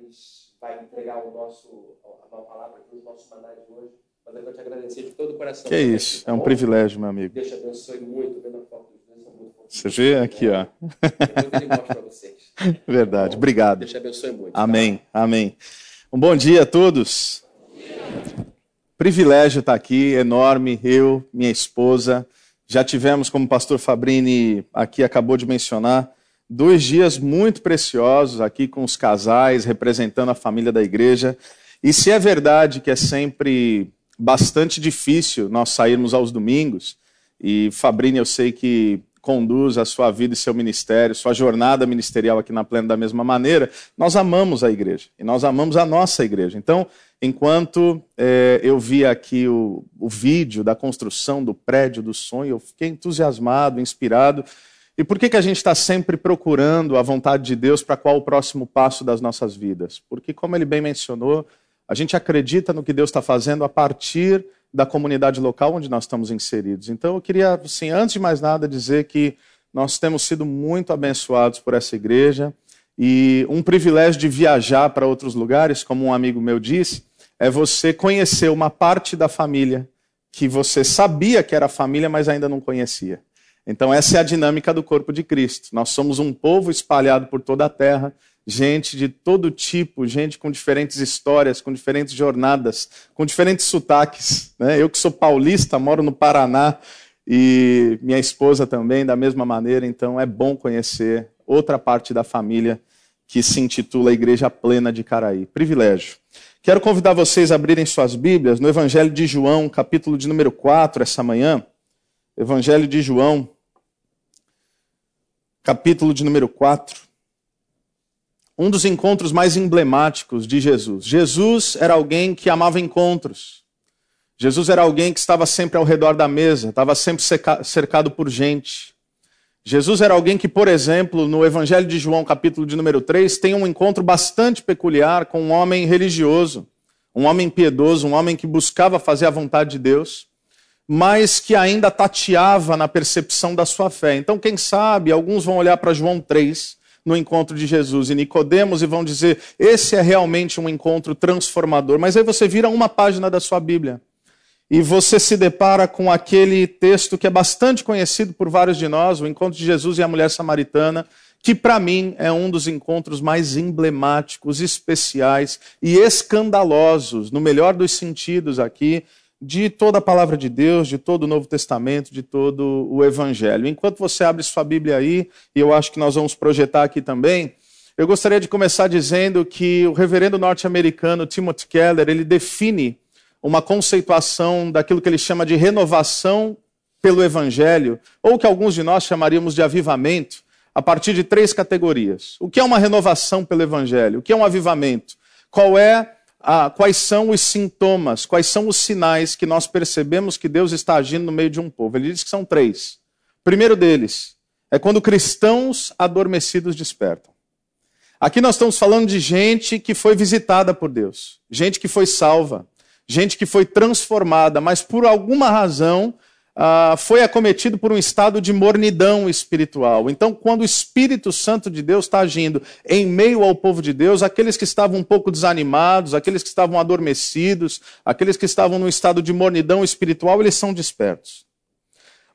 mas vai entregar o nosso, a nossa palavra aqui, os nossos mandados hoje. Mas eu quero te agradecer de todo o coração. Que é isso, é um privilégio, meu amigo. Deus te abençoe muito, vendo a foto dos dois, são muito Você vê aqui, ó. Depois ele mostra para vocês. Verdade, obrigado. Deus te abençoe muito. tá? Amém, amém. Um bom dia a todos. Privilégio estar aqui, enorme, eu, minha esposa. Já tivemos, como o pastor Fabrini aqui acabou de mencionar, dois dias muito preciosos aqui com os casais, representando a família da igreja. E se é verdade que é sempre bastante difícil nós sairmos aos domingos, e Fabrini eu sei que conduz a sua vida e seu ministério, sua jornada ministerial aqui na Plena da mesma maneira, nós amamos a igreja e nós amamos a nossa igreja. Então, enquanto eh, eu vi aqui o, o vídeo da construção do prédio do sonho, eu fiquei entusiasmado, inspirado. E por que, que a gente está sempre procurando a vontade de Deus para qual o próximo passo das nossas vidas? Porque, como ele bem mencionou, a gente acredita no que Deus está fazendo a partir da comunidade local onde nós estamos inseridos. Então, eu queria, assim, antes de mais nada, dizer que nós temos sido muito abençoados por essa igreja e um privilégio de viajar para outros lugares, como um amigo meu disse, é você conhecer uma parte da família que você sabia que era família, mas ainda não conhecia. Então, essa é a dinâmica do corpo de Cristo. Nós somos um povo espalhado por toda a terra, gente de todo tipo, gente com diferentes histórias, com diferentes jornadas, com diferentes sotaques. Né? Eu que sou paulista, moro no Paraná e minha esposa também, da mesma maneira, então é bom conhecer outra parte da família que se intitula Igreja Plena de Caraí. Privilégio. Quero convidar vocês a abrirem suas Bíblias no Evangelho de João, capítulo de número 4, essa manhã. Evangelho de João, capítulo de número 4 um dos encontros mais emblemáticos de Jesus. Jesus era alguém que amava encontros. Jesus era alguém que estava sempre ao redor da mesa, estava sempre cercado por gente. Jesus era alguém que, por exemplo, no Evangelho de João, capítulo de número 3, tem um encontro bastante peculiar com um homem religioso, um homem piedoso, um homem que buscava fazer a vontade de Deus, mas que ainda tateava na percepção da sua fé. Então, quem sabe, alguns vão olhar para João 3 no encontro de Jesus e Nicodemos e vão dizer: esse é realmente um encontro transformador. Mas aí você vira uma página da sua Bíblia e você se depara com aquele texto que é bastante conhecido por vários de nós, o encontro de Jesus e a mulher samaritana, que para mim é um dos encontros mais emblemáticos, especiais e escandalosos, no melhor dos sentidos aqui, de toda a palavra de Deus, de todo o Novo Testamento, de todo o Evangelho. Enquanto você abre sua Bíblia aí, e eu acho que nós vamos projetar aqui também, eu gostaria de começar dizendo que o reverendo norte-americano Timothy Keller, ele define uma conceituação daquilo que ele chama de renovação pelo Evangelho, ou que alguns de nós chamaríamos de avivamento, a partir de três categorias. O que é uma renovação pelo Evangelho? O que é um avivamento? Qual é ah, quais são os sintomas, quais são os sinais que nós percebemos que Deus está agindo no meio de um povo. Ele diz que são três. O primeiro deles é quando cristãos adormecidos despertam. Aqui nós estamos falando de gente que foi visitada por Deus, gente que foi salva, gente que foi transformada, mas por alguma razão ah, foi acometido por um estado de mornidão espiritual. Então, quando o Espírito Santo de Deus está agindo em meio ao povo de Deus, aqueles que estavam um pouco desanimados, aqueles que estavam adormecidos, aqueles que estavam num estado de mornidão espiritual, eles são despertos.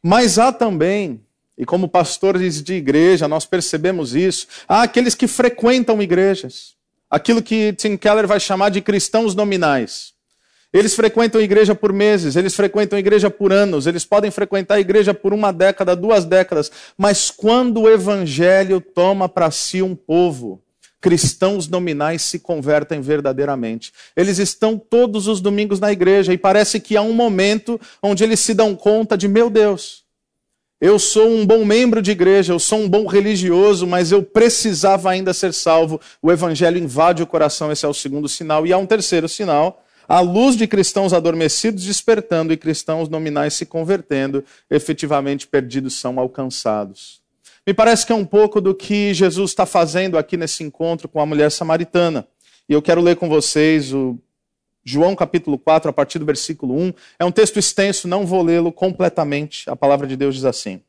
Mas há também, e como pastores de igreja, nós percebemos isso, há aqueles que frequentam igrejas. Aquilo que Tim Keller vai chamar de cristãos nominais. Eles frequentam a igreja por meses, eles frequentam a igreja por anos, eles podem frequentar a igreja por uma década, duas décadas, mas quando o evangelho toma para si um povo, cristãos nominais se convertem verdadeiramente. Eles estão todos os domingos na igreja e parece que há um momento onde eles se dão conta de: meu Deus, eu sou um bom membro de igreja, eu sou um bom religioso, mas eu precisava ainda ser salvo. O evangelho invade o coração, esse é o segundo sinal. E há um terceiro sinal a luz de cristãos adormecidos despertando e cristãos nominais se convertendo, efetivamente perdidos são alcançados. Me parece que é um pouco do que Jesus está fazendo aqui nesse encontro com a mulher samaritana. E eu quero ler com vocês o João capítulo 4, a partir do versículo 1. É um texto extenso, não vou lê-lo completamente. A palavra de Deus diz assim: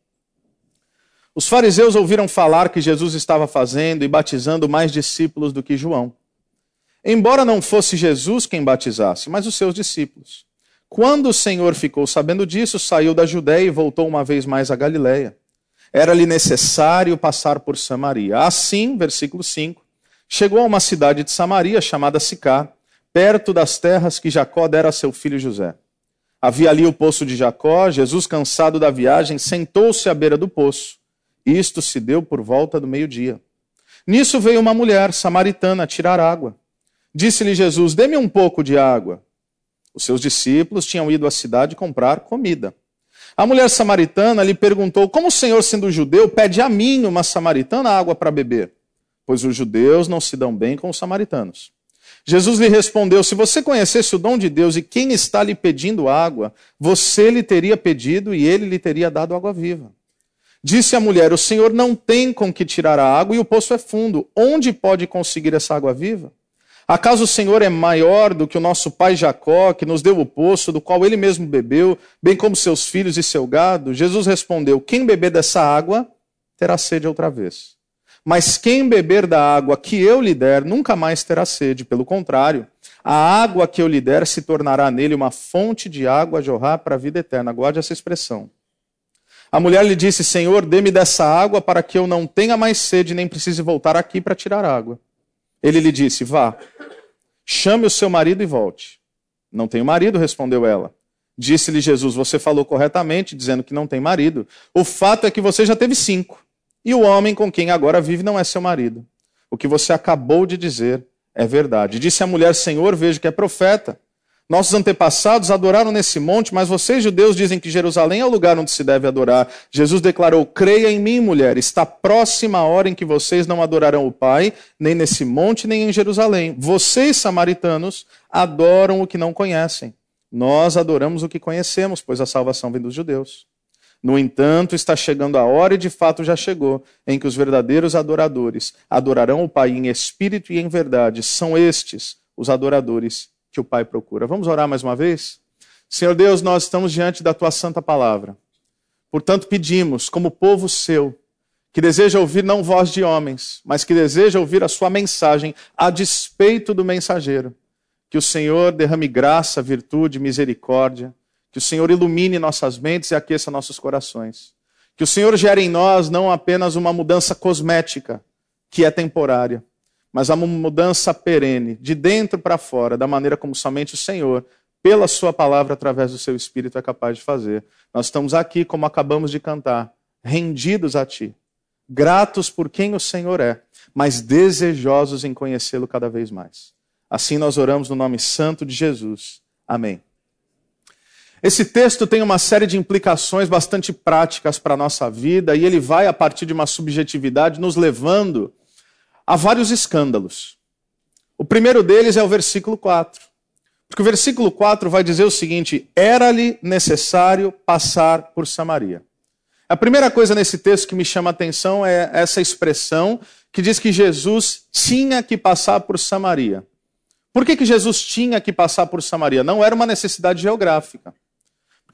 Os fariseus ouviram falar que Jesus estava fazendo e batizando mais discípulos do que João. Embora não fosse Jesus quem batizasse, mas os seus discípulos. Quando o Senhor ficou sabendo disso, saiu da Judéia e voltou uma vez mais a Galiléia. Era-lhe necessário passar por Samaria. Assim, versículo 5, chegou a uma cidade de Samaria chamada Sicá, perto das terras que Jacó dera a seu filho José. Havia ali o poço de Jacó. Jesus, cansado da viagem, sentou-se à beira do poço. Isto se deu por volta do meio-dia. Nisso veio uma mulher samaritana tirar água. Disse-lhe Jesus: Dê-me um pouco de água. Os seus discípulos tinham ido à cidade comprar comida. A mulher samaritana lhe perguntou: Como o Senhor, sendo judeu, pede a mim, uma samaritana, água para beber? Pois os judeus não se dão bem com os samaritanos. Jesus lhe respondeu: Se você conhecesse o dom de Deus e quem está lhe pedindo água, você lhe teria pedido e ele lhe teria dado água viva. Disse a mulher: O Senhor não tem com que tirar a água e o poço é fundo. Onde pode conseguir essa água viva? Acaso o Senhor é maior do que o nosso pai Jacó, que nos deu o poço, do qual ele mesmo bebeu, bem como seus filhos e seu gado? Jesus respondeu: Quem beber dessa água terá sede outra vez. Mas quem beber da água que eu lhe der nunca mais terá sede. Pelo contrário, a água que eu lhe der se tornará nele uma fonte de água a jorrar para a vida eterna. Guarde essa expressão. A mulher lhe disse: Senhor, dê-me dessa água para que eu não tenha mais sede nem precise voltar aqui para tirar água. Ele lhe disse: Vá, chame o seu marido e volte. Não tenho marido, respondeu ela. Disse-lhe Jesus: Você falou corretamente, dizendo que não tem marido. O fato é que você já teve cinco, e o homem com quem agora vive não é seu marido. O que você acabou de dizer é verdade. Disse a mulher: Senhor, vejo que é profeta. Nossos antepassados adoraram nesse monte, mas vocês, judeus, dizem que Jerusalém é o lugar onde se deve adorar. Jesus declarou: Creia em mim, mulher, está próxima a hora em que vocês não adorarão o Pai, nem nesse monte, nem em Jerusalém. Vocês, samaritanos, adoram o que não conhecem. Nós adoramos o que conhecemos, pois a salvação vem dos judeus. No entanto, está chegando a hora, e de fato já chegou, em que os verdadeiros adoradores adorarão o Pai em espírito e em verdade. São estes os adoradores que o Pai procura. Vamos orar mais uma vez? Senhor Deus, nós estamos diante da tua santa palavra. Portanto, pedimos, como povo seu, que deseja ouvir não voz de homens, mas que deseja ouvir a sua mensagem a despeito do mensageiro. Que o Senhor derrame graça, virtude, misericórdia. Que o Senhor ilumine nossas mentes e aqueça nossos corações. Que o Senhor gere em nós não apenas uma mudança cosmética, que é temporária, mas há uma mudança perene, de dentro para fora, da maneira como somente o Senhor, pela Sua palavra, através do Seu Espírito, é capaz de fazer. Nós estamos aqui, como acabamos de cantar, rendidos a Ti, gratos por quem o Senhor é, mas desejosos em conhecê-lo cada vez mais. Assim nós oramos no nome santo de Jesus. Amém. Esse texto tem uma série de implicações bastante práticas para a nossa vida e ele vai, a partir de uma subjetividade, nos levando há vários escândalos. O primeiro deles é o versículo 4. Porque o versículo 4 vai dizer o seguinte: Era-lhe necessário passar por Samaria. A primeira coisa nesse texto que me chama a atenção é essa expressão que diz que Jesus tinha que passar por Samaria. Por que, que Jesus tinha que passar por Samaria? Não era uma necessidade geográfica.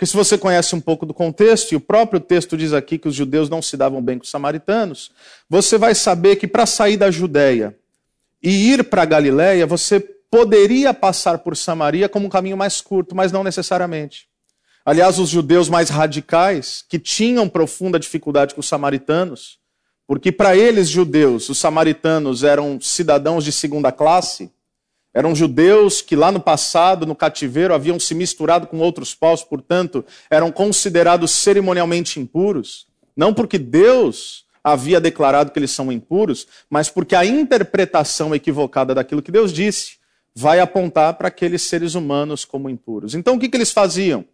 Porque se você conhece um pouco do contexto, e o próprio texto diz aqui que os judeus não se davam bem com os samaritanos, você vai saber que para sair da Judéia e ir para a Galiléia, você poderia passar por Samaria como um caminho mais curto, mas não necessariamente. Aliás, os judeus mais radicais, que tinham profunda dificuldade com os samaritanos, porque para eles, judeus, os samaritanos eram cidadãos de segunda classe, eram judeus que lá no passado, no cativeiro, haviam se misturado com outros povos, portanto, eram considerados cerimonialmente impuros. Não porque Deus havia declarado que eles são impuros, mas porque a interpretação equivocada daquilo que Deus disse vai apontar para aqueles seres humanos como impuros. Então, o que, que eles faziam?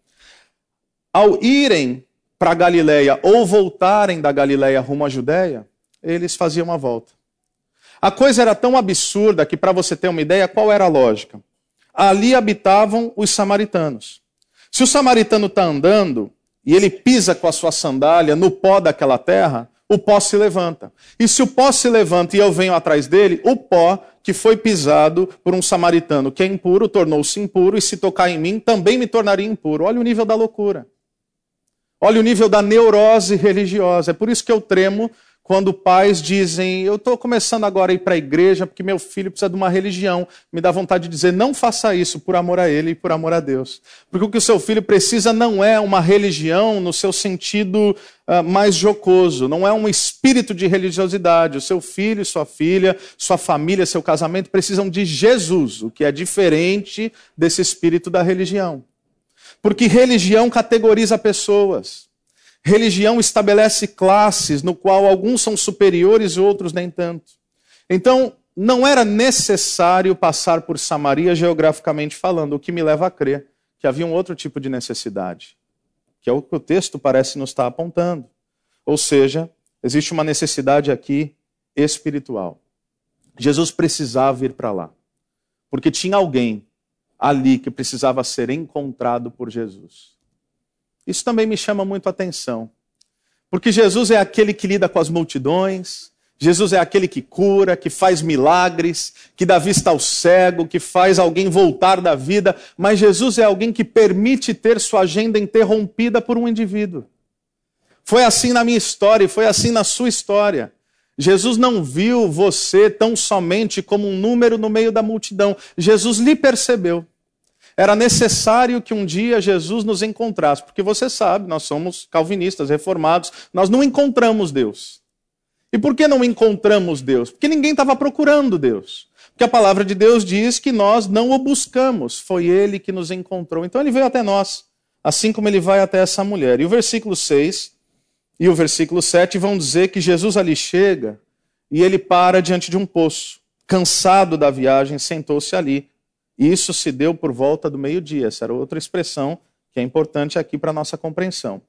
Ao irem para a Galileia ou voltarem da Galileia rumo à Judéia, eles faziam uma volta. A coisa era tão absurda que, para você ter uma ideia, qual era a lógica? Ali habitavam os samaritanos. Se o samaritano está andando e ele pisa com a sua sandália no pó daquela terra, o pó se levanta. E se o pó se levanta e eu venho atrás dele, o pó que foi pisado por um samaritano que é impuro tornou-se impuro, e se tocar em mim também me tornaria impuro. Olha o nível da loucura. Olha o nível da neurose religiosa. É por isso que eu tremo quando pais dizem: Eu estou começando agora a ir para a igreja porque meu filho precisa de uma religião. Me dá vontade de dizer: Não faça isso por amor a ele e por amor a Deus. Porque o que o seu filho precisa não é uma religião no seu sentido uh, mais jocoso, não é um espírito de religiosidade. O seu filho, sua filha, sua família, seu casamento precisam de Jesus, o que é diferente desse espírito da religião. Porque religião categoriza pessoas. Religião estabelece classes no qual alguns são superiores e outros nem tanto. Então, não era necessário passar por Samaria geograficamente falando, o que me leva a crer que havia um outro tipo de necessidade, que é o que o texto parece nos estar apontando. Ou seja, existe uma necessidade aqui espiritual. Jesus precisava ir para lá, porque tinha alguém ali que precisava ser encontrado por Jesus. Isso também me chama muito a atenção. Porque Jesus é aquele que lida com as multidões, Jesus é aquele que cura, que faz milagres, que dá vista ao cego, que faz alguém voltar da vida, mas Jesus é alguém que permite ter sua agenda interrompida por um indivíduo. Foi assim na minha história e foi assim na sua história. Jesus não viu você tão somente como um número no meio da multidão. Jesus lhe percebeu. Era necessário que um dia Jesus nos encontrasse, porque você sabe, nós somos calvinistas, reformados, nós não encontramos Deus. E por que não encontramos Deus? Porque ninguém estava procurando Deus. Porque a palavra de Deus diz que nós não o buscamos, foi ele que nos encontrou. Então ele veio até nós, assim como ele vai até essa mulher. E o versículo 6 e o versículo 7 vão dizer que Jesus ali chega e ele para diante de um poço. Cansado da viagem, sentou-se ali. Isso se deu por volta do meio-dia. Essa era outra expressão que é importante aqui para a nossa compreensão.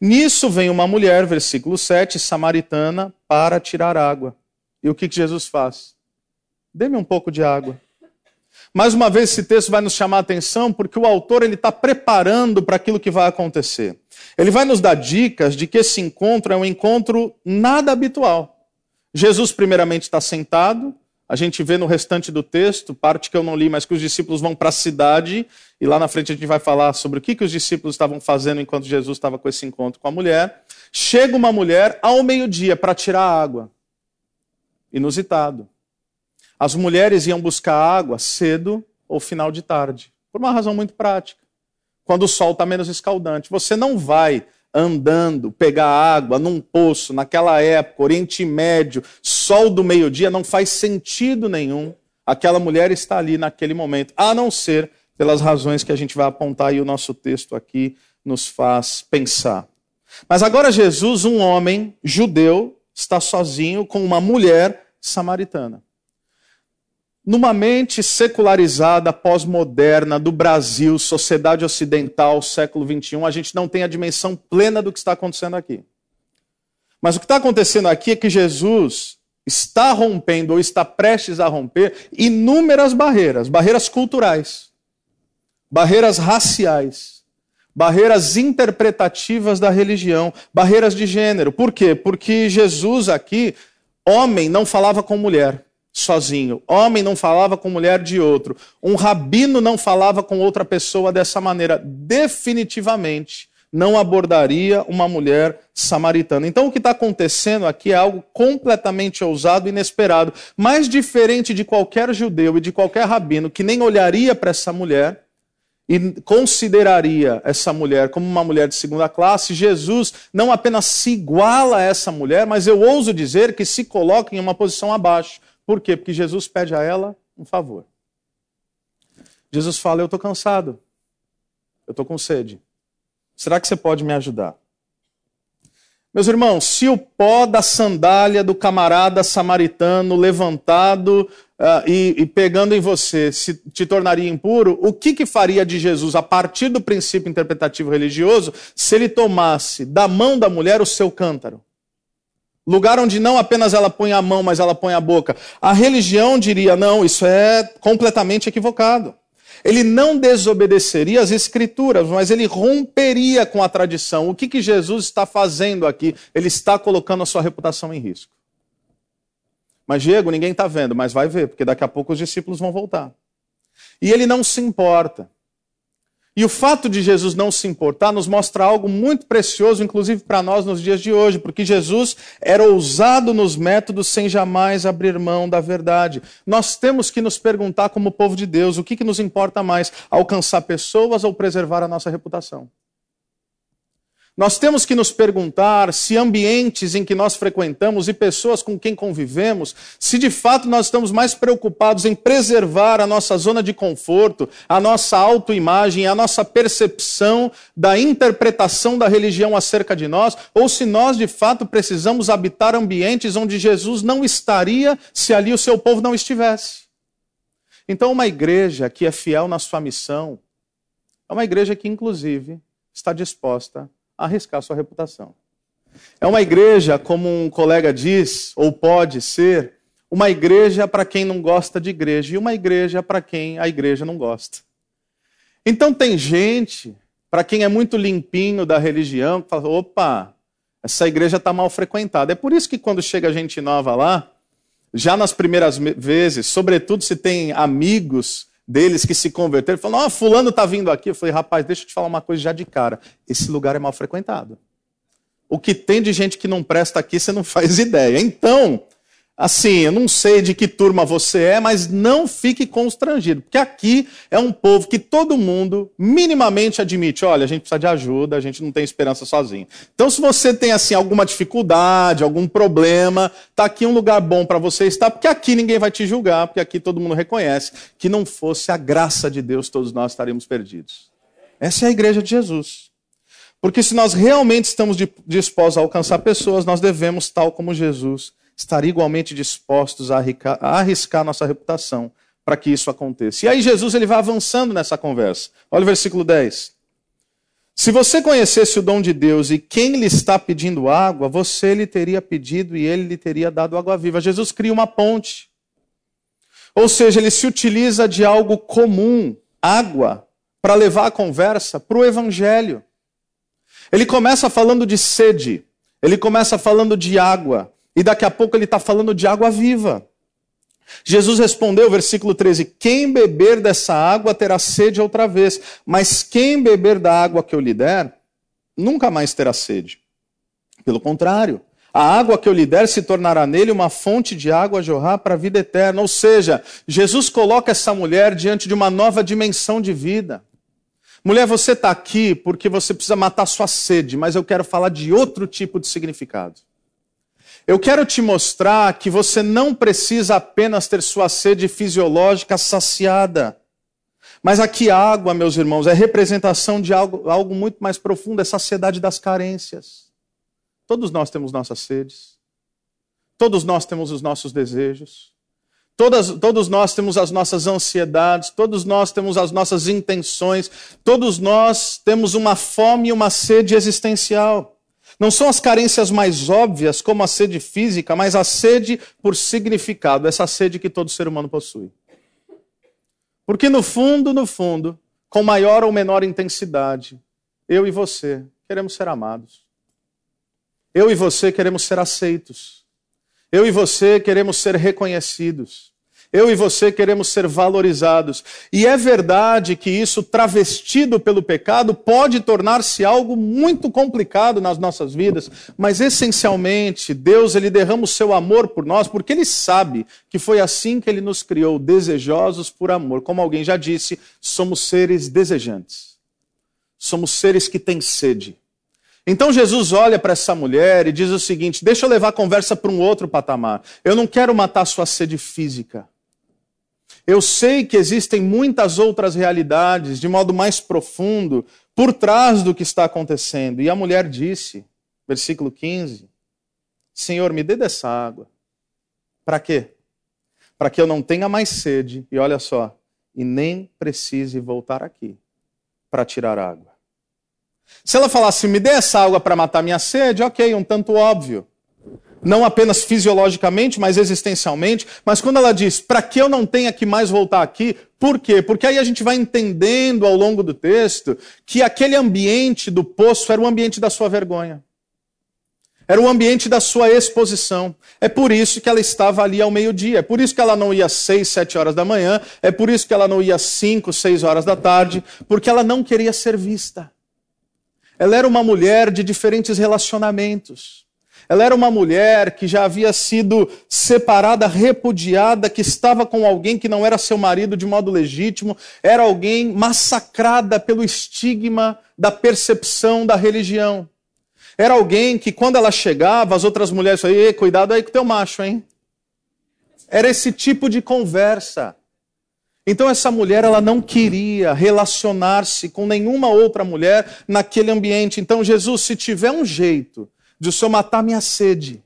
Nisso vem uma mulher, versículo 7, samaritana, para tirar água. E o que, que Jesus faz? Dê-me um pouco de água. Mais uma vez, esse texto vai nos chamar a atenção porque o autor ele está preparando para aquilo que vai acontecer. Ele vai nos dar dicas de que esse encontro é um encontro nada habitual. Jesus, primeiramente, está sentado, a gente vê no restante do texto, parte que eu não li, mas que os discípulos vão para a cidade, e lá na frente a gente vai falar sobre o que, que os discípulos estavam fazendo enquanto Jesus estava com esse encontro com a mulher. Chega uma mulher ao meio-dia para tirar água. Inusitado. As mulheres iam buscar água cedo ou final de tarde, por uma razão muito prática. Quando o sol está menos escaldante. Você não vai andando, pegar água num poço, naquela época, Oriente Médio, sol do meio-dia, não faz sentido nenhum aquela mulher estar ali naquele momento, a não ser pelas razões que a gente vai apontar e o nosso texto aqui nos faz pensar. Mas agora Jesus, um homem judeu, está sozinho com uma mulher samaritana numa mente secularizada, pós-moderna do Brasil, sociedade ocidental, século XXI, a gente não tem a dimensão plena do que está acontecendo aqui. Mas o que está acontecendo aqui é que Jesus está rompendo ou está prestes a romper inúmeras barreiras, barreiras culturais, barreiras raciais, barreiras interpretativas da religião, barreiras de gênero. Por quê? Porque Jesus aqui, homem, não falava com mulher sozinho. Homem não falava com mulher de outro. Um rabino não falava com outra pessoa dessa maneira. Definitivamente não abordaria uma mulher samaritana. Então, o que está acontecendo aqui é algo completamente ousado e inesperado. Mais diferente de qualquer judeu e de qualquer rabino que nem olharia para essa mulher e consideraria essa mulher como uma mulher de segunda classe, Jesus não apenas se iguala a essa mulher, mas eu ouso dizer que se coloca em uma posição abaixo. Por quê? Porque Jesus pede a ela um favor. Jesus fala: Eu estou cansado, eu estou com sede. Será que você pode me ajudar? Meus irmãos, se o pó da sandália do camarada samaritano levantado uh, e, e, pegando em você se, te tornaria impuro, o que, que faria de Jesus, a partir do princípio interpretativo religioso, se ele tomasse da mão da mulher o seu cântaro? Lugar onde não apenas ela põe a mão, mas ela põe a boca. A religião diria: não, isso é completamente equivocado. Ele não desobedeceria às escrituras, mas ele romperia com a tradição. O que, que Jesus está fazendo aqui? Ele está colocando a sua reputação em risco. Mas, Diego, ninguém está vendo, mas vai ver, porque daqui a pouco os discípulos vão voltar. E ele não se importa. E o fato de Jesus não se importar nos mostra algo muito precioso, inclusive para nós nos dias de hoje, porque Jesus era ousado nos métodos sem jamais abrir mão da verdade. Nós temos que nos perguntar, como povo de Deus, o que, que nos importa mais, alcançar pessoas ou preservar a nossa reputação? Nós temos que nos perguntar se ambientes em que nós frequentamos e pessoas com quem convivemos, se de fato nós estamos mais preocupados em preservar a nossa zona de conforto, a nossa autoimagem, a nossa percepção da interpretação da religião acerca de nós, ou se nós de fato precisamos habitar ambientes onde Jesus não estaria se ali o seu povo não estivesse. Então, uma igreja que é fiel na sua missão, é uma igreja que, inclusive, está disposta arriscar sua reputação. É uma igreja, como um colega diz, ou pode ser, uma igreja para quem não gosta de igreja e uma igreja para quem a igreja não gosta. Então tem gente, para quem é muito limpinho da religião, que fala: opa, essa igreja está mal frequentada. É por isso que quando chega gente nova lá, já nas primeiras vezes, sobretudo se tem amigos deles que se converteram, falam, ó, oh, fulano está vindo aqui. Eu falei, rapaz, deixa eu te falar uma coisa já de cara. Esse lugar é mal frequentado. O que tem de gente que não presta aqui, você não faz ideia. Então, Assim, eu não sei de que turma você é, mas não fique constrangido, porque aqui é um povo que todo mundo minimamente admite, olha, a gente precisa de ajuda, a gente não tem esperança sozinho. Então, se você tem assim alguma dificuldade, algum problema, tá aqui um lugar bom para você estar, porque aqui ninguém vai te julgar, porque aqui todo mundo reconhece que não fosse a graça de Deus, todos nós estaríamos perdidos. Essa é a igreja de Jesus. Porque se nós realmente estamos dispostos a alcançar pessoas, nós devemos, tal como Jesus, estar igualmente dispostos a arriscar, nossa reputação para que isso aconteça. E aí Jesus ele vai avançando nessa conversa. Olha o versículo 10. Se você conhecesse o dom de Deus e quem lhe está pedindo água, você lhe teria pedido e ele lhe teria dado água viva. Jesus cria uma ponte. Ou seja, ele se utiliza de algo comum, água, para levar a conversa para o evangelho. Ele começa falando de sede, ele começa falando de água, e daqui a pouco ele está falando de água viva. Jesus respondeu, versículo 13: Quem beber dessa água terá sede outra vez, mas quem beber da água que eu lhe der, nunca mais terá sede. Pelo contrário, a água que eu lhe der se tornará nele uma fonte de água a jorrar para a vida eterna. Ou seja, Jesus coloca essa mulher diante de uma nova dimensão de vida. Mulher, você está aqui porque você precisa matar sua sede, mas eu quero falar de outro tipo de significado. Eu quero te mostrar que você não precisa apenas ter sua sede fisiológica saciada. Mas aqui a água, meus irmãos, é representação de algo, algo muito mais profundo, é saciedade das carências. Todos nós temos nossas sedes. Todos nós temos os nossos desejos. Todas, todos nós temos as nossas ansiedades, todos nós temos as nossas intenções, todos nós temos uma fome e uma sede existencial. Não são as carências mais óbvias, como a sede física, mas a sede por significado, essa sede que todo ser humano possui. Porque no fundo, no fundo, com maior ou menor intensidade, eu e você queremos ser amados. Eu e você queremos ser aceitos. Eu e você queremos ser reconhecidos. Eu e você queremos ser valorizados. E é verdade que isso, travestido pelo pecado, pode tornar-se algo muito complicado nas nossas vidas, mas essencialmente, Deus ele derrama o seu amor por nós, porque ele sabe que foi assim que ele nos criou, desejosos por amor. Como alguém já disse, somos seres desejantes. Somos seres que têm sede. Então Jesus olha para essa mulher e diz o seguinte: deixa eu levar a conversa para um outro patamar. Eu não quero matar sua sede física. Eu sei que existem muitas outras realidades, de modo mais profundo, por trás do que está acontecendo. E a mulher disse, versículo 15: Senhor, me dê dessa água. Para quê? Para que eu não tenha mais sede, e olha só, e nem precise voltar aqui para tirar água. Se ela falasse, me dê essa água para matar minha sede, ok, um tanto óbvio não apenas fisiologicamente, mas existencialmente. Mas quando ela diz, para que eu não tenha que mais voltar aqui, por quê? Porque aí a gente vai entendendo ao longo do texto que aquele ambiente do poço era o ambiente da sua vergonha. Era o ambiente da sua exposição. É por isso que ela estava ali ao meio-dia. É por isso que ela não ia às seis, sete horas da manhã. É por isso que ela não ia às cinco, seis horas da tarde. Porque ela não queria ser vista. Ela era uma mulher de diferentes relacionamentos. Ela era uma mulher que já havia sido separada, repudiada, que estava com alguém que não era seu marido de modo legítimo, era alguém massacrada pelo estigma da percepção da religião. Era alguém que, quando ela chegava, as outras mulheres falavam: cuidado aí com teu macho, hein? Era esse tipo de conversa. Então essa mulher ela não queria relacionar-se com nenhuma outra mulher naquele ambiente. Então Jesus, se tiver um jeito de o Senhor matar minha sede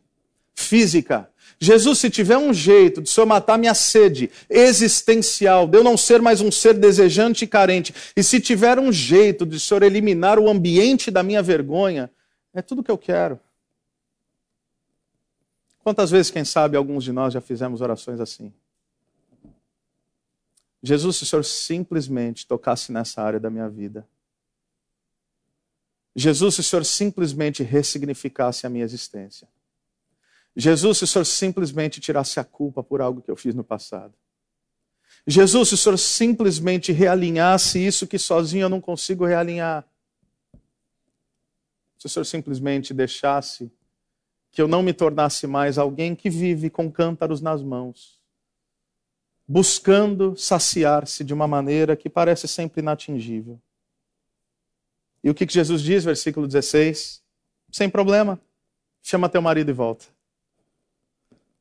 física, Jesus, se tiver um jeito de o Senhor matar minha sede existencial, de eu não ser mais um ser desejante e carente, e se tiver um jeito de o Senhor eliminar o ambiente da minha vergonha, é tudo que eu quero. Quantas vezes, quem sabe, alguns de nós já fizemos orações assim? Jesus, se o Senhor simplesmente tocasse nessa área da minha vida. Jesus, se o Senhor simplesmente ressignificasse a minha existência. Jesus, se o Senhor simplesmente tirasse a culpa por algo que eu fiz no passado. Jesus, se o Senhor simplesmente realinhasse isso que sozinho eu não consigo realinhar. Se o Senhor simplesmente deixasse que eu não me tornasse mais alguém que vive com cântaros nas mãos buscando saciar-se de uma maneira que parece sempre inatingível. E o que Jesus diz, versículo 16? Sem problema, chama teu marido e volta.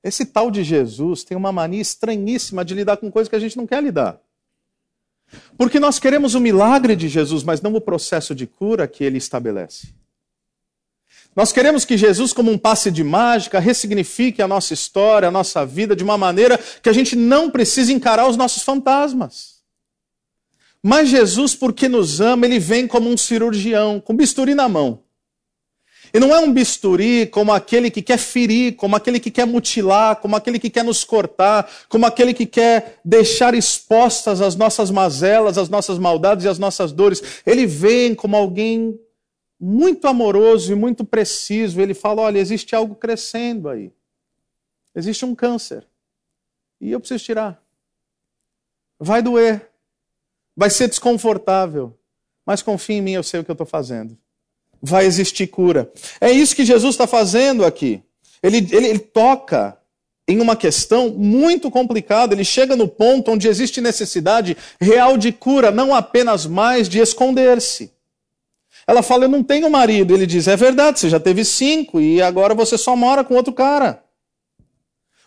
Esse tal de Jesus tem uma mania estranhíssima de lidar com coisas que a gente não quer lidar. Porque nós queremos o milagre de Jesus, mas não o processo de cura que ele estabelece. Nós queremos que Jesus, como um passe de mágica, ressignifique a nossa história, a nossa vida, de uma maneira que a gente não precise encarar os nossos fantasmas. Mas Jesus, porque nos ama, ele vem como um cirurgião, com bisturi na mão. E não é um bisturi como aquele que quer ferir, como aquele que quer mutilar, como aquele que quer nos cortar, como aquele que quer deixar expostas as nossas mazelas, as nossas maldades e as nossas dores. Ele vem como alguém muito amoroso e muito preciso, ele fala: olha, existe algo crescendo aí. Existe um câncer. E eu preciso tirar. Vai doer. Vai ser desconfortável. Mas confia em mim, eu sei o que eu estou fazendo. Vai existir cura. É isso que Jesus está fazendo aqui. Ele, ele, ele toca em uma questão muito complicada. Ele chega no ponto onde existe necessidade real de cura, não apenas mais de esconder-se. Ela fala: Eu não tenho marido. Ele diz: É verdade, você já teve cinco e agora você só mora com outro cara.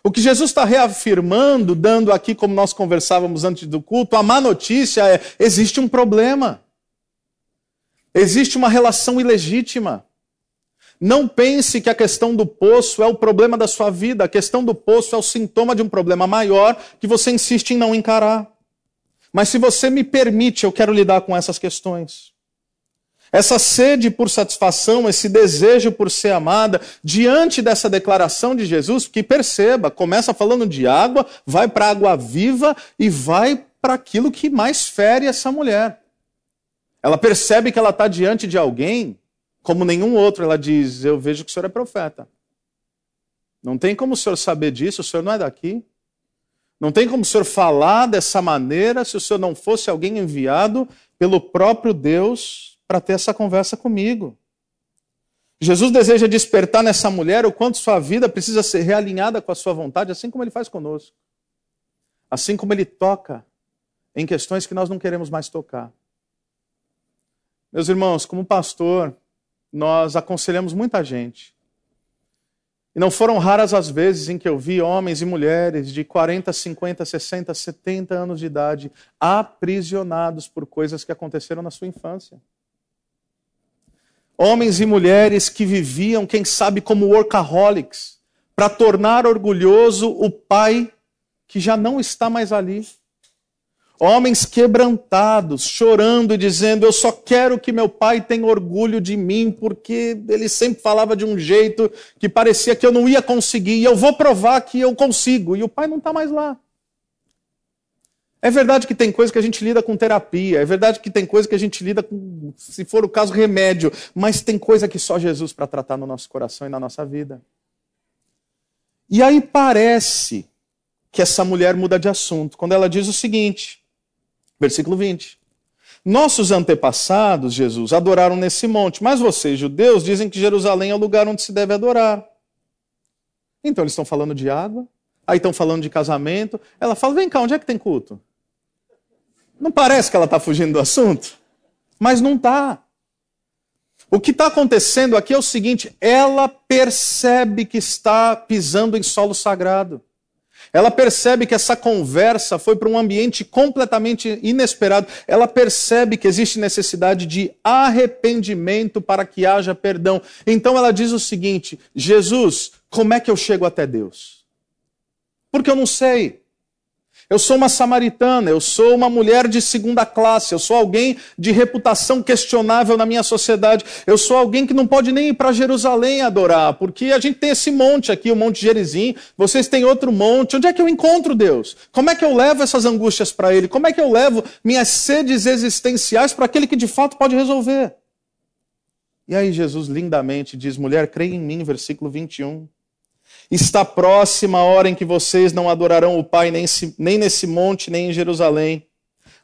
O que Jesus está reafirmando, dando aqui, como nós conversávamos antes do culto, a má notícia é: existe um problema. Existe uma relação ilegítima. Não pense que a questão do poço é o problema da sua vida. A questão do poço é o sintoma de um problema maior que você insiste em não encarar. Mas se você me permite, eu quero lidar com essas questões. Essa sede por satisfação, esse desejo por ser amada, diante dessa declaração de Jesus, que perceba, começa falando de água, vai para água viva e vai para aquilo que mais fere essa mulher. Ela percebe que ela está diante de alguém como nenhum outro. Ela diz: Eu vejo que o senhor é profeta. Não tem como o senhor saber disso, o senhor não é daqui. Não tem como o senhor falar dessa maneira se o senhor não fosse alguém enviado pelo próprio Deus para ter essa conversa comigo. Jesus deseja despertar nessa mulher o quanto sua vida precisa ser realinhada com a sua vontade, assim como ele faz conosco. Assim como ele toca em questões que nós não queremos mais tocar. Meus irmãos, como pastor, nós aconselhamos muita gente e não foram raras as vezes em que eu vi homens e mulheres de 40, 50, 60, 70 anos de idade aprisionados por coisas que aconteceram na sua infância. Homens e mulheres que viviam, quem sabe, como workaholics, para tornar orgulhoso o pai que já não está mais ali. Homens quebrantados, chorando e dizendo: Eu só quero que meu pai tenha orgulho de mim, porque ele sempre falava de um jeito que parecia que eu não ia conseguir, e eu vou provar que eu consigo. E o pai não está mais lá. É verdade que tem coisa que a gente lida com terapia, é verdade que tem coisa que a gente lida com, se for o caso, remédio, mas tem coisa que só Jesus para tratar no nosso coração e na nossa vida. E aí parece que essa mulher muda de assunto quando ela diz o seguinte, versículo 20: Nossos antepassados, Jesus, adoraram nesse monte, mas vocês, judeus, dizem que Jerusalém é o lugar onde se deve adorar. Então eles estão falando de água, aí estão falando de casamento. Ela fala: vem cá, onde é que tem culto? Não parece que ela está fugindo do assunto? Mas não está. O que está acontecendo aqui é o seguinte: ela percebe que está pisando em solo sagrado. Ela percebe que essa conversa foi para um ambiente completamente inesperado. Ela percebe que existe necessidade de arrependimento para que haja perdão. Então ela diz o seguinte: Jesus, como é que eu chego até Deus? Porque eu não sei. Eu sou uma samaritana, eu sou uma mulher de segunda classe, eu sou alguém de reputação questionável na minha sociedade, eu sou alguém que não pode nem ir para Jerusalém adorar, porque a gente tem esse monte aqui, o Monte Gerizim, vocês têm outro monte. Onde é que eu encontro Deus? Como é que eu levo essas angústias para Ele? Como é que eu levo minhas sedes existenciais para aquele que de fato pode resolver? E aí Jesus lindamente diz: mulher, creia em mim, versículo 21. Está próxima a hora em que vocês não adorarão o Pai nem, nesse monte, nem em Jerusalém.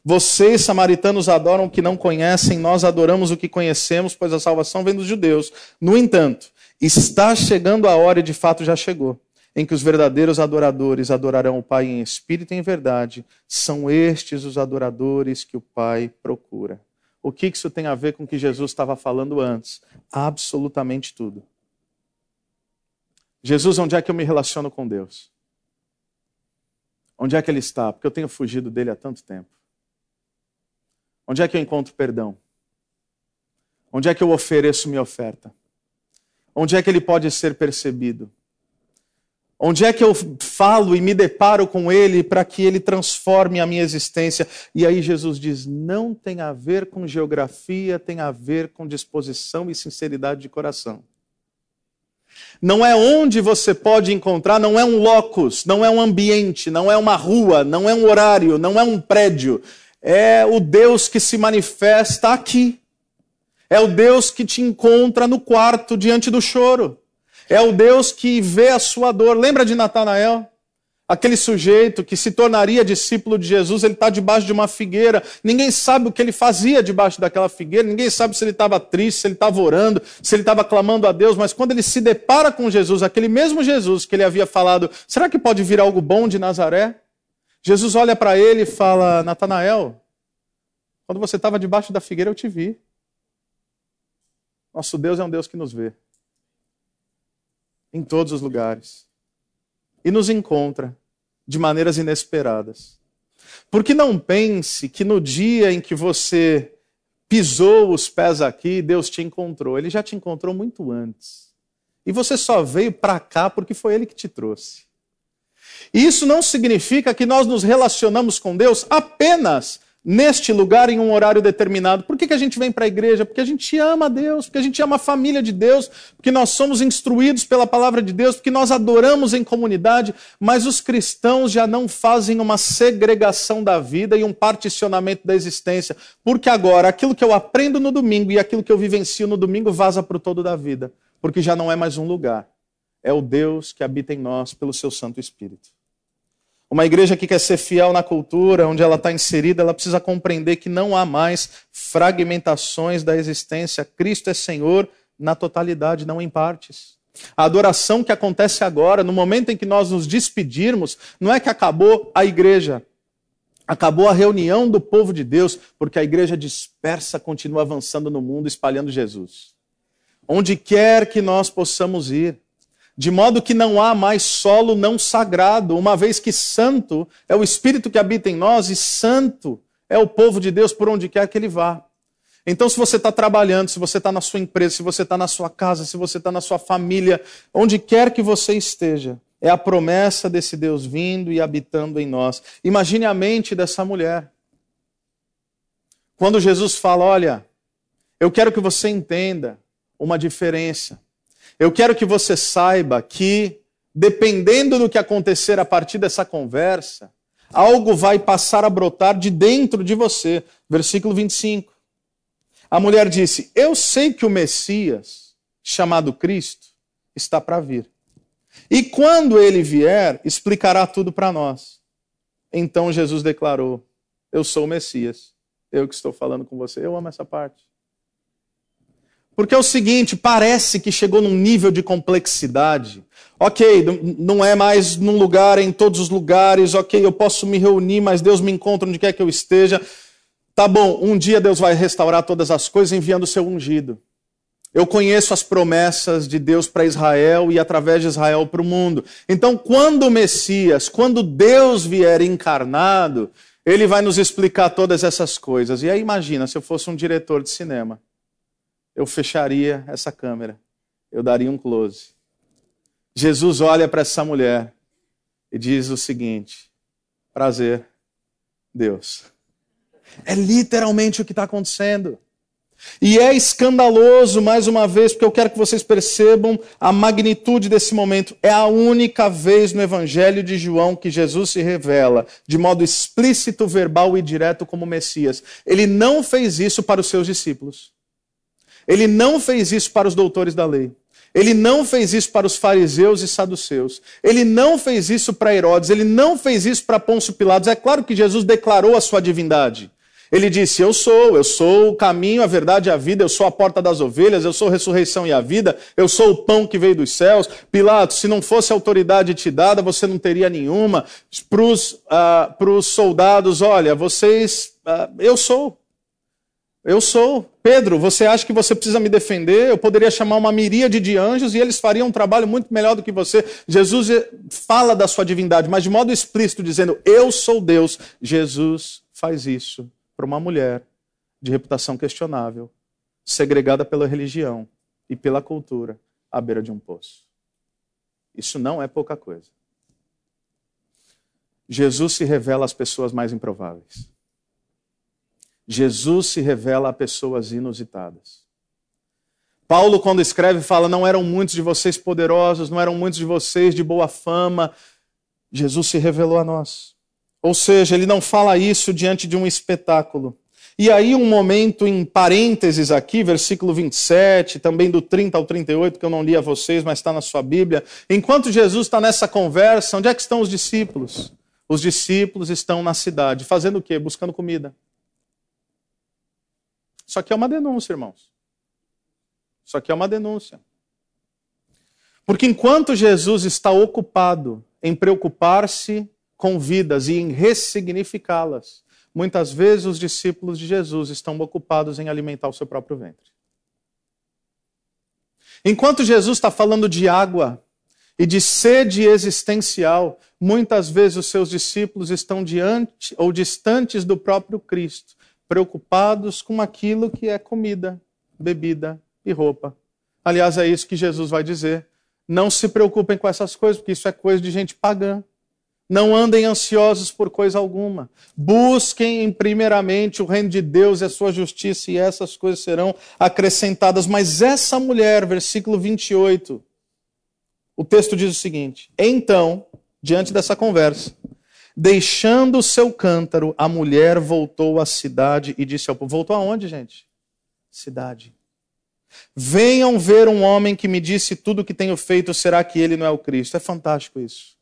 Vocês, samaritanos, adoram o que não conhecem, nós adoramos o que conhecemos, pois a salvação vem dos judeus. No entanto, está chegando a hora, e de fato já chegou, em que os verdadeiros adoradores adorarão o Pai em espírito e em verdade. São estes os adoradores que o Pai procura. O que isso tem a ver com o que Jesus estava falando antes? Absolutamente tudo. Jesus, onde é que eu me relaciono com Deus? Onde é que Ele está? Porque eu tenho fugido dele há tanto tempo. Onde é que eu encontro perdão? Onde é que eu ofereço minha oferta? Onde é que ele pode ser percebido? Onde é que eu falo e me deparo com ele para que ele transforme a minha existência? E aí Jesus diz: não tem a ver com geografia, tem a ver com disposição e sinceridade de coração. Não é onde você pode encontrar, não é um locus, não é um ambiente, não é uma rua, não é um horário, não é um prédio. É o Deus que se manifesta aqui. É o Deus que te encontra no quarto diante do choro. É o Deus que vê a sua dor. Lembra de Natanael? Aquele sujeito que se tornaria discípulo de Jesus, ele está debaixo de uma figueira. Ninguém sabe o que ele fazia debaixo daquela figueira, ninguém sabe se ele estava triste, se ele estava orando, se ele estava clamando a Deus, mas quando ele se depara com Jesus, aquele mesmo Jesus que ele havia falado, será que pode vir algo bom de Nazaré? Jesus olha para ele e fala: Natanael, quando você estava debaixo da figueira, eu te vi. Nosso Deus é um Deus que nos vê em todos os lugares e nos encontra de maneiras inesperadas. Porque não pense que no dia em que você pisou os pés aqui, Deus te encontrou. Ele já te encontrou muito antes. E você só veio para cá porque foi Ele que te trouxe. E isso não significa que nós nos relacionamos com Deus apenas neste lugar em um horário determinado. Por que, que a gente vem para a igreja? Porque a gente ama Deus, porque a gente ama a família de Deus, porque nós somos instruídos pela palavra de Deus, porque nós adoramos em comunidade, mas os cristãos já não fazem uma segregação da vida e um particionamento da existência, porque agora aquilo que eu aprendo no domingo e aquilo que eu vivencio no domingo vaza para o todo da vida, porque já não é mais um lugar, é o Deus que habita em nós pelo seu Santo Espírito. Uma igreja que quer ser fiel na cultura, onde ela está inserida, ela precisa compreender que não há mais fragmentações da existência. Cristo é Senhor na totalidade, não em partes. A adoração que acontece agora, no momento em que nós nos despedirmos, não é que acabou a igreja, acabou a reunião do povo de Deus, porque a igreja dispersa continua avançando no mundo, espalhando Jesus. Onde quer que nós possamos ir, de modo que não há mais solo não sagrado, uma vez que santo é o Espírito que habita em nós e santo é o povo de Deus por onde quer que ele vá. Então, se você está trabalhando, se você está na sua empresa, se você está na sua casa, se você está na sua família, onde quer que você esteja, é a promessa desse Deus vindo e habitando em nós. Imagine a mente dessa mulher. Quando Jesus fala: Olha, eu quero que você entenda uma diferença eu quero que você saiba que, dependendo do que acontecer a partir dessa conversa, algo vai passar a brotar de dentro de você. Versículo 25. A mulher disse: Eu sei que o Messias, chamado Cristo, está para vir. E quando ele vier, explicará tudo para nós. Então Jesus declarou: Eu sou o Messias. Eu que estou falando com você. Eu amo essa parte. Porque é o seguinte, parece que chegou num nível de complexidade. Ok, não é mais num lugar, em todos os lugares, ok, eu posso me reunir, mas Deus me encontra onde quer que eu esteja. Tá bom, um dia Deus vai restaurar todas as coisas enviando o seu ungido. Eu conheço as promessas de Deus para Israel e através de Israel para o mundo. Então, quando o Messias, quando Deus vier encarnado, ele vai nos explicar todas essas coisas. E aí imagina, se eu fosse um diretor de cinema, eu fecharia essa câmera, eu daria um close. Jesus olha para essa mulher e diz o seguinte: Prazer, Deus. É literalmente o que está acontecendo. E é escandaloso, mais uma vez, porque eu quero que vocês percebam a magnitude desse momento. É a única vez no Evangelho de João que Jesus se revela de modo explícito, verbal e direto como Messias. Ele não fez isso para os seus discípulos. Ele não fez isso para os doutores da lei. Ele não fez isso para os fariseus e saduceus. Ele não fez isso para Herodes. Ele não fez isso para Pôncio Pilatos. É claro que Jesus declarou a sua divindade. Ele disse: Eu sou, eu sou o caminho, a verdade e a vida, eu sou a porta das ovelhas, eu sou a ressurreição e a vida, eu sou o pão que veio dos céus. Pilatos, se não fosse a autoridade te dada, você não teria nenhuma. Para os uh, soldados, olha, vocês, uh, eu sou. Eu sou. Pedro, você acha que você precisa me defender? Eu poderia chamar uma miríade de anjos e eles fariam um trabalho muito melhor do que você. Jesus eh, fala da sua divindade, mas de modo explícito, dizendo: Eu sou Deus. Jesus faz isso para uma mulher de reputação questionável, segregada pela religião e pela cultura, à beira de um poço. Isso não é pouca coisa. Jesus se revela às pessoas mais improváveis. Jesus se revela a pessoas inusitadas. Paulo, quando escreve, fala: Não eram muitos de vocês poderosos, não eram muitos de vocês de boa fama. Jesus se revelou a nós. Ou seja, ele não fala isso diante de um espetáculo. E aí, um momento em parênteses aqui, versículo 27, também do 30 ao 38, que eu não li a vocês, mas está na sua Bíblia. Enquanto Jesus está nessa conversa, onde é que estão os discípulos? Os discípulos estão na cidade, fazendo o quê? Buscando comida. Isso aqui é uma denúncia, irmãos. Isso aqui é uma denúncia. Porque enquanto Jesus está ocupado em preocupar-se com vidas e em ressignificá-las. Muitas vezes os discípulos de Jesus estão ocupados em alimentar o seu próprio ventre. Enquanto Jesus está falando de água e de sede existencial, muitas vezes os seus discípulos estão diante ou distantes do próprio Cristo, preocupados com aquilo que é comida, bebida e roupa. Aliás, é isso que Jesus vai dizer. Não se preocupem com essas coisas, porque isso é coisa de gente pagã. Não andem ansiosos por coisa alguma. Busquem primeiramente o reino de Deus e a sua justiça, e essas coisas serão acrescentadas. Mas essa mulher, versículo 28, o texto diz o seguinte: Então, diante dessa conversa, deixando o seu cântaro, a mulher voltou à cidade e disse ao povo: Voltou aonde, gente? Cidade. Venham ver um homem que me disse tudo o que tenho feito, será que ele não é o Cristo? É fantástico isso.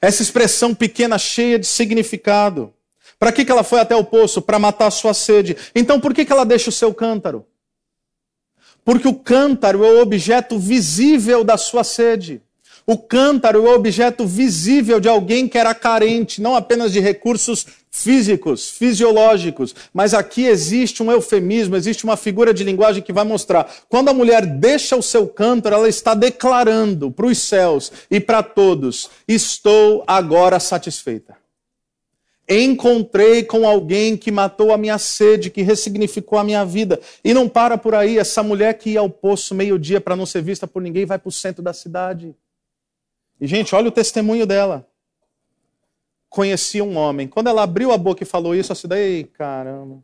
Essa expressão pequena, cheia de significado. Para que, que ela foi até o poço? Para matar a sua sede. Então por que, que ela deixa o seu cântaro? Porque o cântaro é o objeto visível da sua sede. O cântaro é o objeto visível de alguém que era carente, não apenas de recursos físicos, fisiológicos, mas aqui existe um eufemismo, existe uma figura de linguagem que vai mostrar. Quando a mulher deixa o seu cântaro, ela está declarando para os céus e para todos: estou agora satisfeita. Encontrei com alguém que matou a minha sede, que ressignificou a minha vida. E não para por aí, essa mulher que ia ao poço meio-dia para não ser vista por ninguém vai para o centro da cidade. E, gente, olha o testemunho dela. Conhecia um homem. Quando ela abriu a boca e falou isso, a cidade, ei, caramba.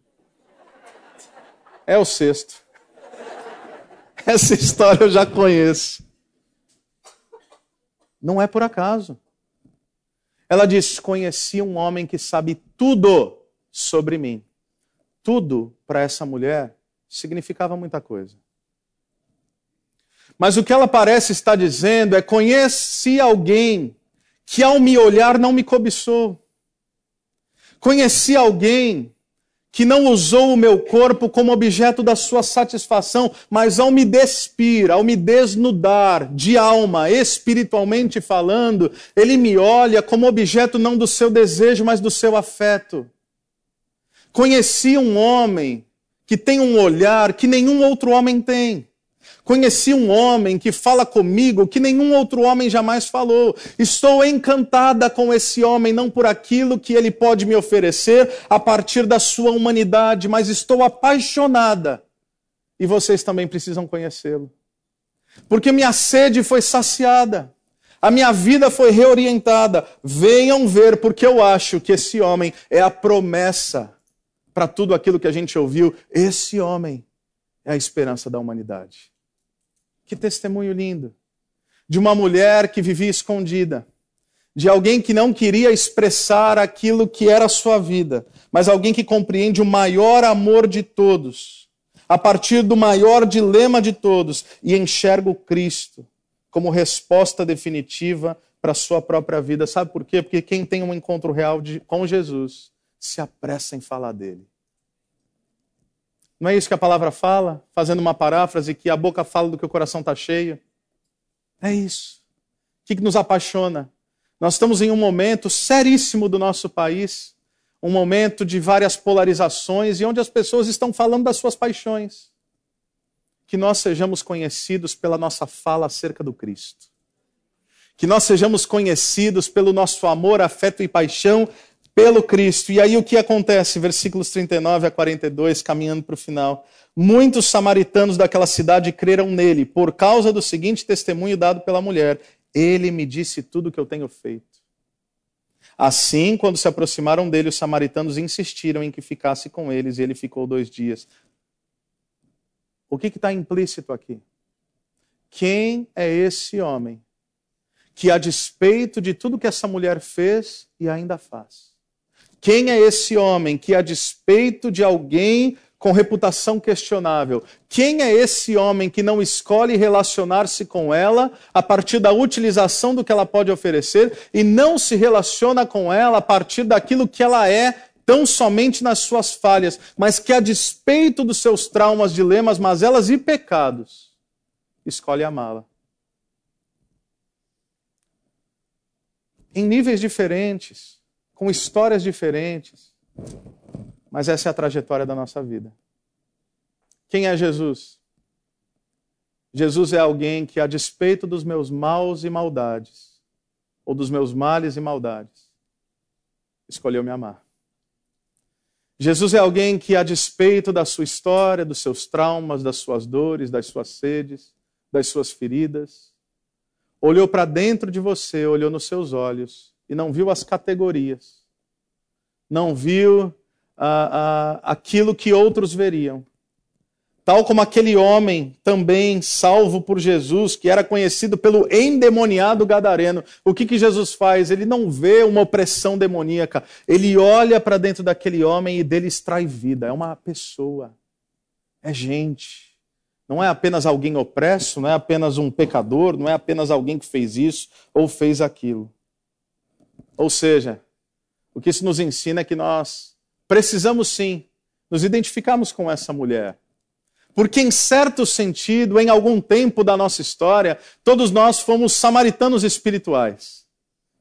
É o sexto. Essa história eu já conheço. Não é por acaso. Ela diz: Conheci um homem que sabe tudo sobre mim. Tudo para essa mulher significava muita coisa. Mas o que ela parece estar dizendo é: conheci alguém que ao me olhar não me cobiçou. Conheci alguém que não usou o meu corpo como objeto da sua satisfação, mas ao me despir, ao me desnudar de alma, espiritualmente falando, ele me olha como objeto não do seu desejo, mas do seu afeto. Conheci um homem que tem um olhar que nenhum outro homem tem. Conheci um homem que fala comigo que nenhum outro homem jamais falou. Estou encantada com esse homem, não por aquilo que ele pode me oferecer a partir da sua humanidade, mas estou apaixonada. E vocês também precisam conhecê-lo. Porque minha sede foi saciada. A minha vida foi reorientada. Venham ver, porque eu acho que esse homem é a promessa para tudo aquilo que a gente ouviu. Esse homem é a esperança da humanidade. Que testemunho lindo! De uma mulher que vivia escondida, de alguém que não queria expressar aquilo que era a sua vida, mas alguém que compreende o maior amor de todos, a partir do maior dilema de todos, e enxerga o Cristo como resposta definitiva para a sua própria vida. Sabe por quê? Porque quem tem um encontro real de, com Jesus se apressa em falar dele. Não é isso que a palavra fala? Fazendo uma paráfrase, que a boca fala do que o coração está cheio. É isso. O que nos apaixona? Nós estamos em um momento seríssimo do nosso país, um momento de várias polarizações e onde as pessoas estão falando das suas paixões. Que nós sejamos conhecidos pela nossa fala acerca do Cristo. Que nós sejamos conhecidos pelo nosso amor, afeto e paixão pelo Cristo. E aí o que acontece? Versículos 39 a 42, caminhando para o final. Muitos samaritanos daquela cidade creram nele, por causa do seguinte testemunho dado pela mulher: Ele me disse tudo o que eu tenho feito. Assim, quando se aproximaram dele, os samaritanos insistiram em que ficasse com eles, e ele ficou dois dias. O que está implícito aqui? Quem é esse homem que, a despeito de tudo que essa mulher fez e ainda faz, quem é esse homem que, a despeito de alguém com reputação questionável, quem é esse homem que não escolhe relacionar-se com ela a partir da utilização do que ela pode oferecer e não se relaciona com ela a partir daquilo que ela é, tão somente nas suas falhas, mas que, a despeito dos seus traumas, dilemas, mazelas e pecados, escolhe amá-la? Em níveis diferentes com histórias diferentes. Mas essa é a trajetória da nossa vida. Quem é Jesus? Jesus é alguém que, a despeito dos meus maus e maldades, ou dos meus males e maldades, escolheu me amar. Jesus é alguém que, a despeito da sua história, dos seus traumas, das suas dores, das suas sedes, das suas feridas, olhou para dentro de você, olhou nos seus olhos e não viu as categorias, não viu ah, ah, aquilo que outros veriam. Tal como aquele homem também salvo por Jesus, que era conhecido pelo endemoniado gadareno. O que, que Jesus faz? Ele não vê uma opressão demoníaca. Ele olha para dentro daquele homem e dele extrai vida. É uma pessoa. É gente. Não é apenas alguém opresso, não é apenas um pecador, não é apenas alguém que fez isso ou fez aquilo. Ou seja, o que isso nos ensina é que nós precisamos sim nos identificarmos com essa mulher. Porque, em certo sentido, em algum tempo da nossa história, todos nós fomos samaritanos espirituais.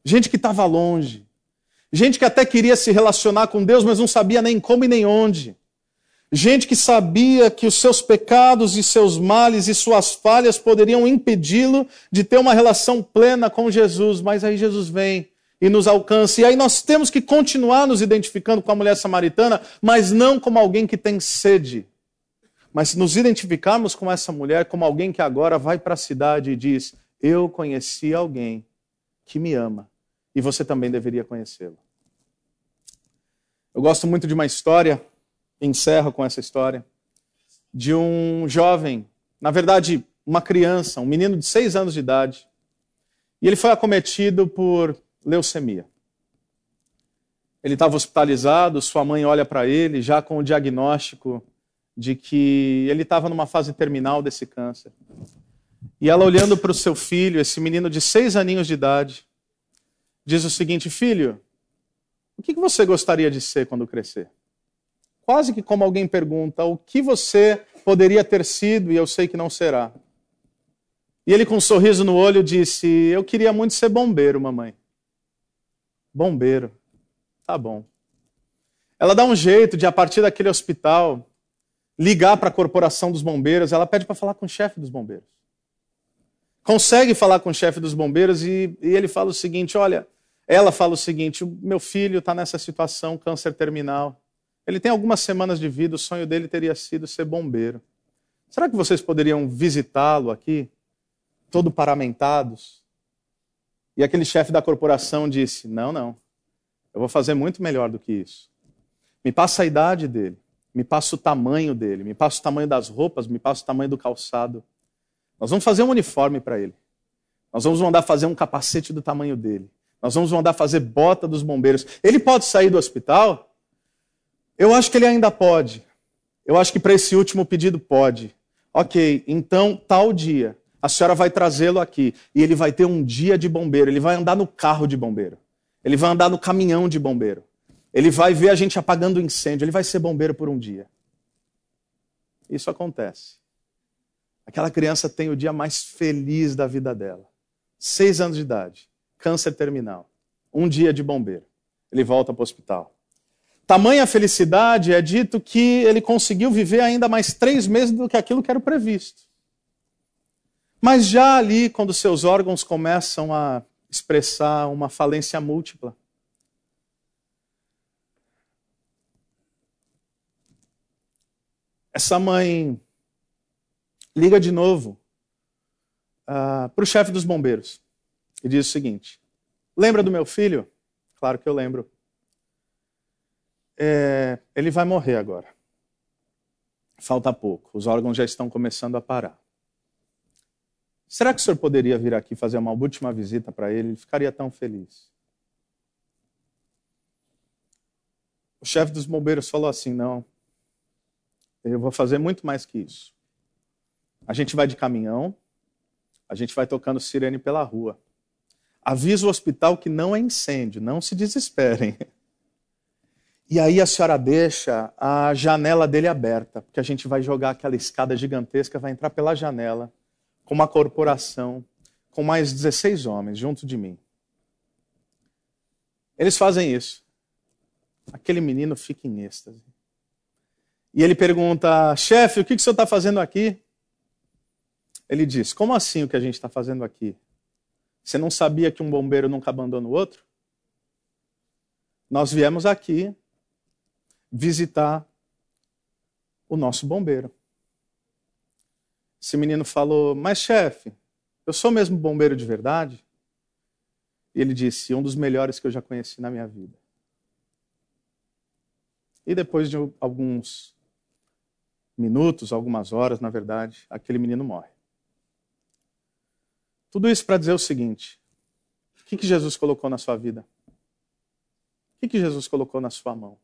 Gente que estava longe. Gente que até queria se relacionar com Deus, mas não sabia nem como e nem onde. Gente que sabia que os seus pecados e seus males e suas falhas poderiam impedi-lo de ter uma relação plena com Jesus, mas aí Jesus vem e nos alcance. E aí nós temos que continuar nos identificando com a mulher samaritana, mas não como alguém que tem sede. Mas nos identificarmos com essa mulher como alguém que agora vai para a cidade e diz: Eu conheci alguém que me ama e você também deveria conhecê-lo. Eu gosto muito de uma história, encerro com essa história, de um jovem, na verdade, uma criança, um menino de seis anos de idade, e ele foi acometido por leucemia. Ele estava hospitalizado, sua mãe olha para ele já com o diagnóstico de que ele estava numa fase terminal desse câncer. E ela olhando para o seu filho, esse menino de seis aninhos de idade, diz o seguinte: Filho, o que você gostaria de ser quando crescer? Quase que como alguém pergunta: O que você poderia ter sido e eu sei que não será? E ele, com um sorriso no olho, disse: Eu queria muito ser bombeiro, mamãe. Bombeiro. Tá bom. Ela dá um jeito de, a partir daquele hospital, ligar para a corporação dos bombeiros. Ela pede para falar com o chefe dos bombeiros. Consegue falar com o chefe dos bombeiros e, e ele fala o seguinte: Olha, ela fala o seguinte: meu filho está nessa situação, câncer terminal. Ele tem algumas semanas de vida, o sonho dele teria sido ser bombeiro. Será que vocês poderiam visitá-lo aqui? todo paramentados. E aquele chefe da corporação disse: Não, não, eu vou fazer muito melhor do que isso. Me passa a idade dele, me passa o tamanho dele, me passa o tamanho das roupas, me passa o tamanho do calçado. Nós vamos fazer um uniforme para ele. Nós vamos mandar fazer um capacete do tamanho dele. Nós vamos mandar fazer bota dos bombeiros. Ele pode sair do hospital? Eu acho que ele ainda pode. Eu acho que para esse último pedido pode. Ok, então tal dia a senhora vai trazê-lo aqui e ele vai ter um dia de bombeiro, ele vai andar no carro de bombeiro, ele vai andar no caminhão de bombeiro, ele vai ver a gente apagando incêndio, ele vai ser bombeiro por um dia. Isso acontece. Aquela criança tem o dia mais feliz da vida dela. Seis anos de idade, câncer terminal, um dia de bombeiro. Ele volta para o hospital. Tamanha felicidade é dito que ele conseguiu viver ainda mais três meses do que aquilo que era previsto. Mas já ali, quando seus órgãos começam a expressar uma falência múltipla, essa mãe liga de novo uh, ah, para o chefe dos bombeiros e diz o seguinte: Lembra do meu filho? Claro que eu lembro. É, ele vai morrer agora. Falta pouco, os órgãos já estão começando a parar. Será que o senhor poderia vir aqui fazer uma última visita para ele? Ele ficaria tão feliz. O chefe dos bombeiros falou assim: não, eu vou fazer muito mais que isso. A gente vai de caminhão, a gente vai tocando sirene pela rua. Avisa o hospital que não é incêndio, não se desesperem. E aí a senhora deixa a janela dele aberta, porque a gente vai jogar aquela escada gigantesca, vai entrar pela janela com uma corporação, com mais 16 homens junto de mim. Eles fazem isso. Aquele menino fica em êxtase. E ele pergunta: chefe, o que, o senhor está fazendo aqui? Ele diz: como assim o que a gente está fazendo aqui? Você não sabia que um bombeiro nunca abandona o outro? Nós viemos aqui visitar o nosso bombeiro. Esse menino falou: Mas, chefe, eu sou mesmo bombeiro de verdade? E ele disse: Um dos melhores que eu já conheci na minha vida. E depois de alguns minutos, algumas horas, na verdade, aquele menino morre. Tudo isso para dizer o seguinte: o que, que Jesus colocou na sua vida? O que, que Jesus colocou na sua mão?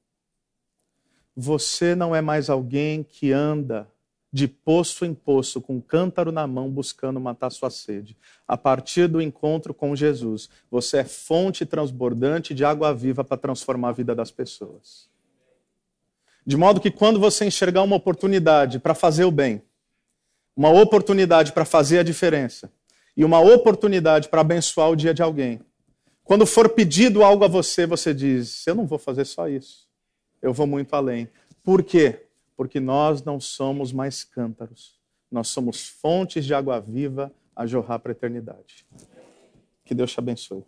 Você não é mais alguém que anda de poço em poço, com um cântaro na mão, buscando matar sua sede. A partir do encontro com Jesus, você é fonte transbordante de água viva para transformar a vida das pessoas. De modo que quando você enxergar uma oportunidade para fazer o bem, uma oportunidade para fazer a diferença e uma oportunidade para abençoar o dia de alguém, quando for pedido algo a você, você diz: Eu não vou fazer só isso. Eu vou muito além. Por quê? Porque nós não somos mais cântaros, nós somos fontes de água viva a jorrar para a eternidade. Que Deus te abençoe.